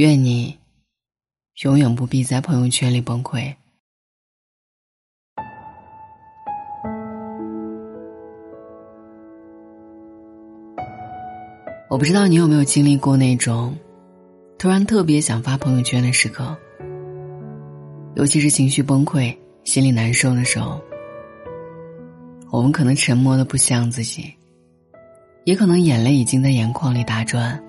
愿你永远不必在朋友圈里崩溃。我不知道你有没有经历过那种突然特别想发朋友圈的时刻，尤其是情绪崩溃、心里难受的时候，我们可能沉默的不像自己，也可能眼泪已经在眼眶里打转。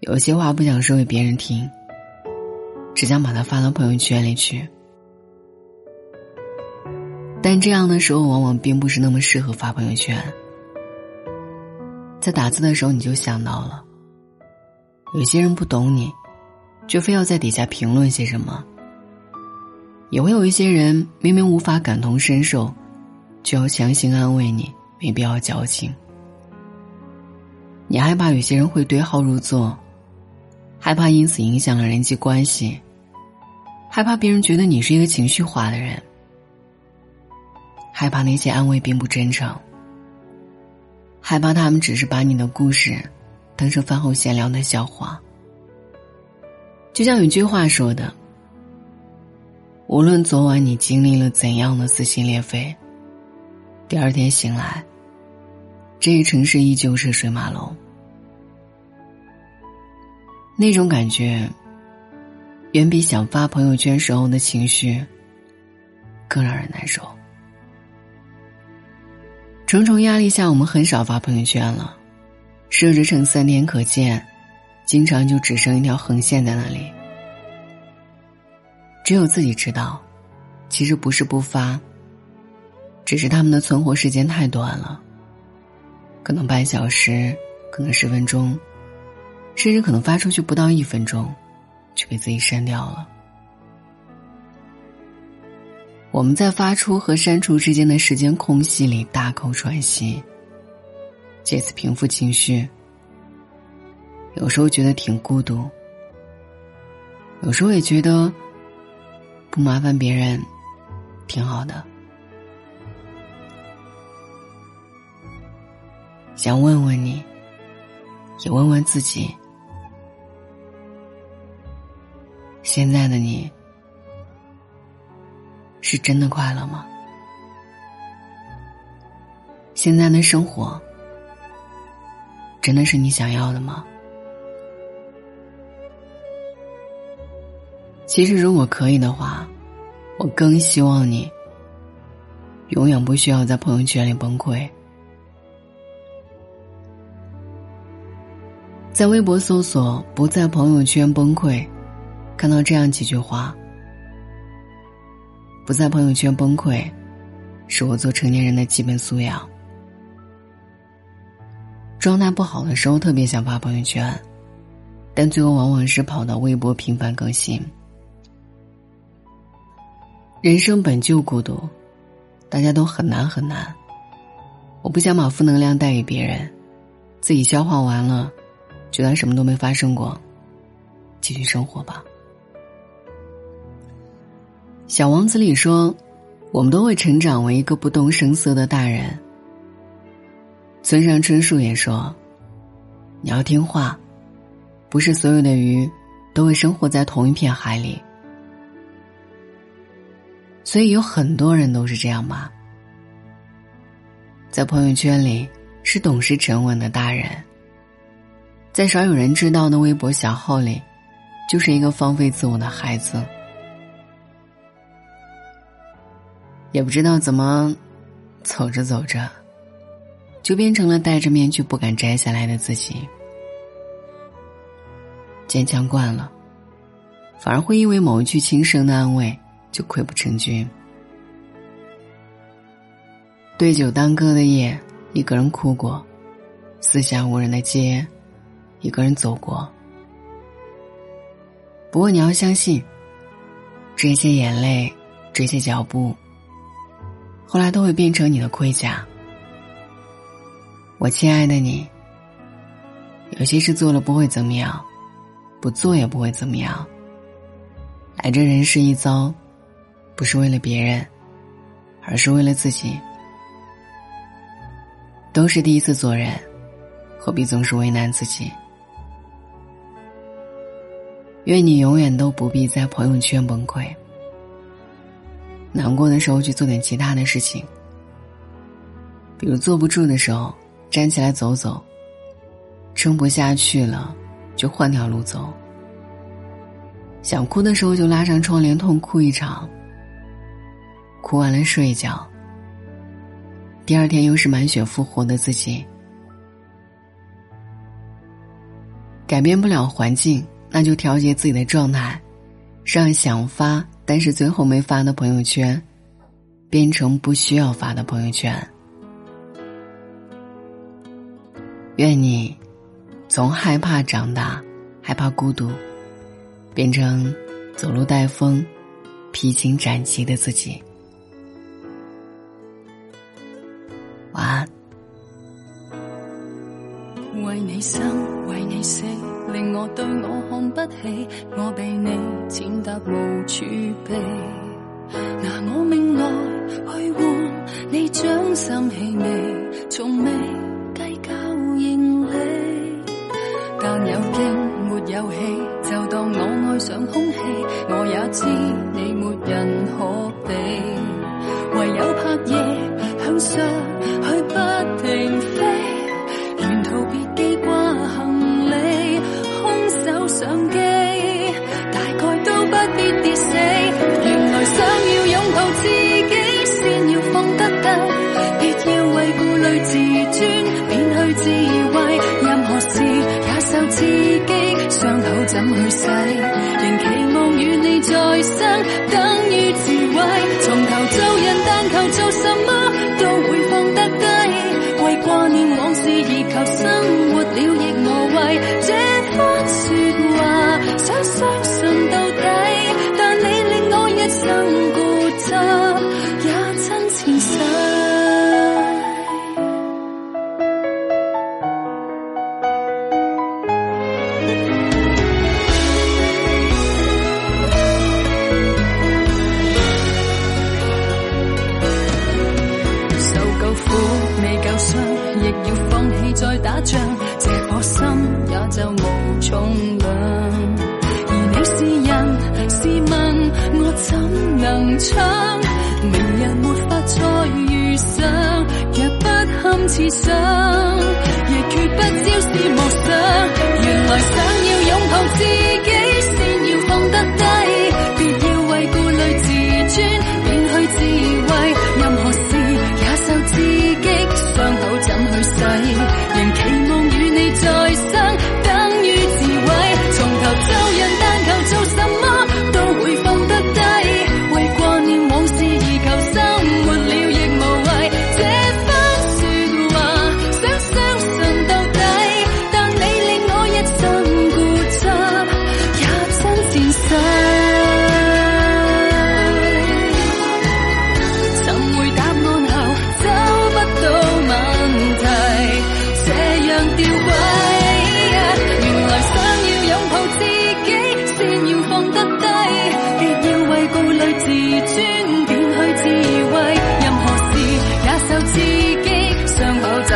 有些话不想说给别人听，只想把它发到朋友圈里去。但这样的时候，往往并不是那么适合发朋友圈。在打字的时候，你就想到了，有些人不懂你，却非要在底下评论些什么；也会有一些人明明无法感同身受，就要强行安慰你，没必要矫情。你害怕有些人会对号入座，害怕因此影响了人际关系，害怕别人觉得你是一个情绪化的人，害怕那些安慰并不真诚。害怕他们只是把你的故事当成饭后闲聊的笑话。就像有句话说的：“无论昨晚你经历了怎样的撕心裂肺，第二天醒来，这个城市依旧是水马龙。”那种感觉，远比想发朋友圈时候的情绪更让人难受。重重压力下，我们很少发朋友圈了，设置成三天可见，经常就只剩一条横线在那里。只有自己知道，其实不是不发，只是他们的存活时间太短了，可能半小时，可能十分钟，甚至可能发出去不到一分钟，就被自己删掉了。我们在发出和删除之间的时间空隙里大口喘息，借此平复情绪。有时候觉得挺孤独，有时候也觉得不麻烦别人挺好的。想问问你，也问问自己，现在的你。是真的快乐吗？现在的生活真的是你想要的吗？其实，如果可以的话，我更希望你永远不需要在朋友圈里崩溃。在微博搜索“不在朋友圈崩溃”，看到这样几句话。不在朋友圈崩溃，是我做成年人的基本素养。状态不好的时候，特别想发朋友圈，但最后往往是跑到微博频繁更新。人生本就孤独，大家都很难很难。我不想把负能量带给别人，自己消化完了，就当什么都没发生过，继续生活吧。小王子里说：“我们都会成长为一个不动声色的大人。”村上春树也说：“你要听话，不是所有的鱼都会生活在同一片海里。”所以有很多人都是这样吧，在朋友圈里是懂事沉稳的大人，在少有人知道的微博小号里，就是一个放飞自我的孩子。也不知道怎么，走着走着，就变成了戴着面具不敢摘下来的自己。坚强惯了，反而会因为某一句轻声的安慰就溃不成军。对酒当歌的夜，一个人哭过；四下无人的街，一个人走过。不过你要相信，这些眼泪，这些脚步。后来都会变成你的盔甲，我亲爱的你。有些事做了不会怎么样，不做也不会怎么样。来这人世一遭，不是为了别人，而是为了自己。都是第一次做人，何必总是为难自己？愿你永远都不必在朋友圈崩溃。难过的时候去做点其他的事情，比如坐不住的时候站起来走走。撑不下去了，就换条路走。想哭的时候就拉上窗帘痛哭一场。哭完了睡一觉。第二天又是满血复活的自己。改变不了环境，那就调节自己的状态，让想发但是最后没发的朋友圈，变成不需要发的朋友圈。愿你。从害怕长大，害怕孤独，变成走路带风、披荆斩棘的自己。为你生，为你死，令我对我看不起，我被你践踏无处避，拿我命来去换你掌心气味，从未计较盈利。但有惊没有喜，就当我爱上空气。我也知你没人可堪刺伤，亦决不招是陌生。原来想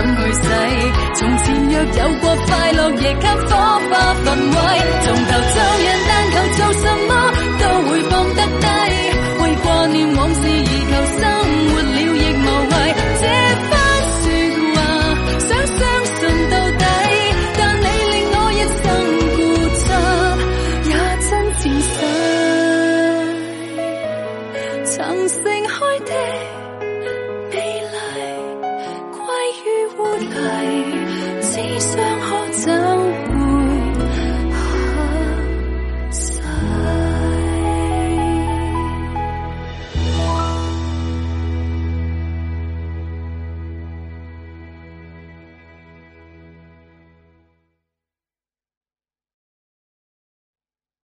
怎去洗？从前若有过快乐，亦给火花氛围。从头做人，但求做什么？